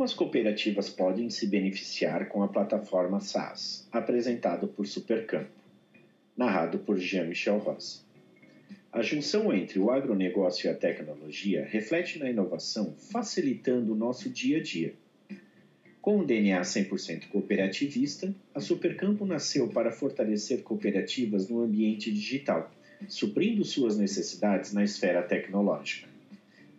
Como as cooperativas podem se beneficiar com a plataforma SaaS, apresentado por Supercampo, narrado por Jean-Michel Rosa. A junção entre o agronegócio e a tecnologia reflete na inovação, facilitando o nosso dia a dia. Com um DNA 100% cooperativista, a Supercampo nasceu para fortalecer cooperativas no ambiente digital, suprindo suas necessidades na esfera tecnológica.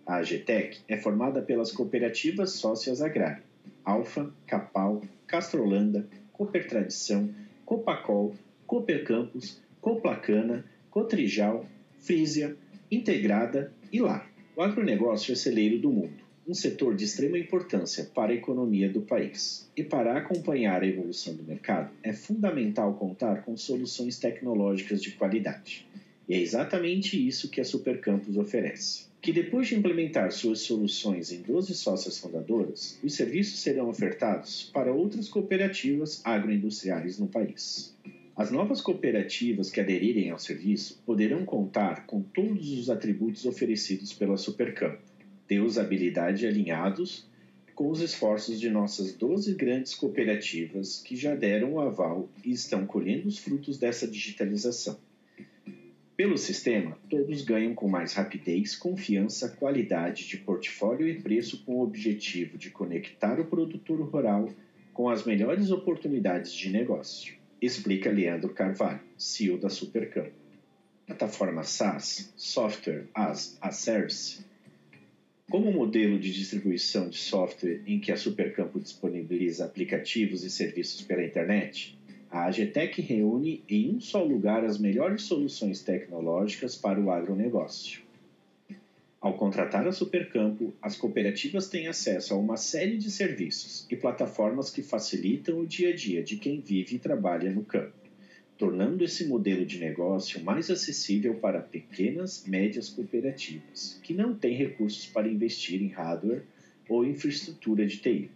A AGTEC é formada pelas cooperativas sócias agrárias Alfa, Capal, Castrolanda, Cooper Tradição, Copacol, Cooper Campus, Coplacana, Cotrijal, Frisia, Integrada e Lar. O agronegócio é celeiro do mundo, um setor de extrema importância para a economia do país. E para acompanhar a evolução do mercado, é fundamental contar com soluções tecnológicas de qualidade. E é exatamente isso que a Supercampus oferece que depois de implementar suas soluções em 12 sócias fundadoras, os serviços serão ofertados para outras cooperativas agroindustriais no país. As novas cooperativas que aderirem ao serviço poderão contar com todos os atributos oferecidos pela Supercampo, de usabilidade alinhados com os esforços de nossas 12 grandes cooperativas que já deram o aval e estão colhendo os frutos dessa digitalização. Pelo sistema, todos ganham com mais rapidez, confiança, qualidade de portfólio e preço com o objetivo de conectar o produtor rural com as melhores oportunidades de negócio, explica Leandro Carvalho, CEO da Supercampo. Plataforma SaaS, Software as a Service, como modelo de distribuição de software em que a Supercampo disponibiliza aplicativos e serviços pela internet, a AGTEC reúne em um só lugar as melhores soluções tecnológicas para o agronegócio. Ao contratar a Supercampo, as cooperativas têm acesso a uma série de serviços e plataformas que facilitam o dia a dia de quem vive e trabalha no campo, tornando esse modelo de negócio mais acessível para pequenas, médias cooperativas, que não têm recursos para investir em hardware ou infraestrutura de TI.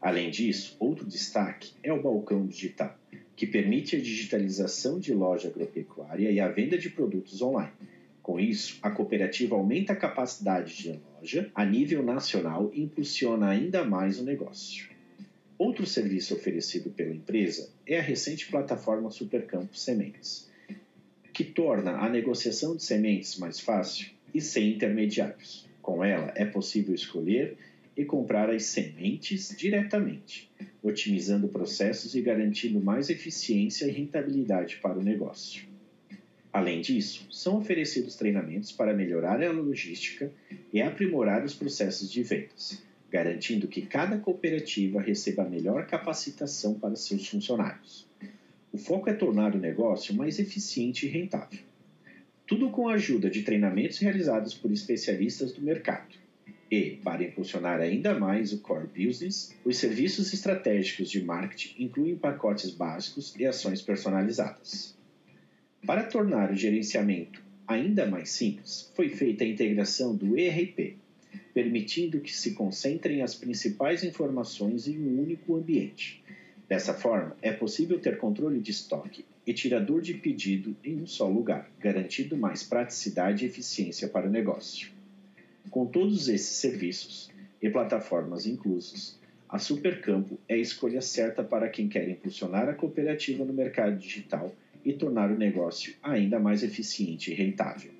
Além disso, outro destaque é o balcão digital, que permite a digitalização de loja agropecuária e a venda de produtos online. Com isso, a cooperativa aumenta a capacidade de loja a nível nacional e impulsiona ainda mais o negócio. Outro serviço oferecido pela empresa é a recente plataforma Supercampo Sementes, que torna a negociação de sementes mais fácil e sem intermediários. Com ela, é possível escolher e comprar as sementes diretamente, otimizando processos e garantindo mais eficiência e rentabilidade para o negócio. Além disso, são oferecidos treinamentos para melhorar a logística e aprimorar os processos de vendas, garantindo que cada cooperativa receba a melhor capacitação para seus funcionários. O foco é tornar o negócio mais eficiente e rentável. Tudo com a ajuda de treinamentos realizados por especialistas do mercado e, para impulsionar ainda mais o core business, os serviços estratégicos de marketing incluem pacotes básicos e ações personalizadas. Para tornar o gerenciamento ainda mais simples, foi feita a integração do ERP, permitindo que se concentrem as principais informações em um único ambiente. Dessa forma, é possível ter controle de estoque e tirador de pedido em um só lugar, garantindo mais praticidade e eficiência para o negócio. Com todos esses serviços e plataformas inclusos, a Supercampo é a escolha certa para quem quer impulsionar a cooperativa no mercado digital e tornar o negócio ainda mais eficiente e rentável.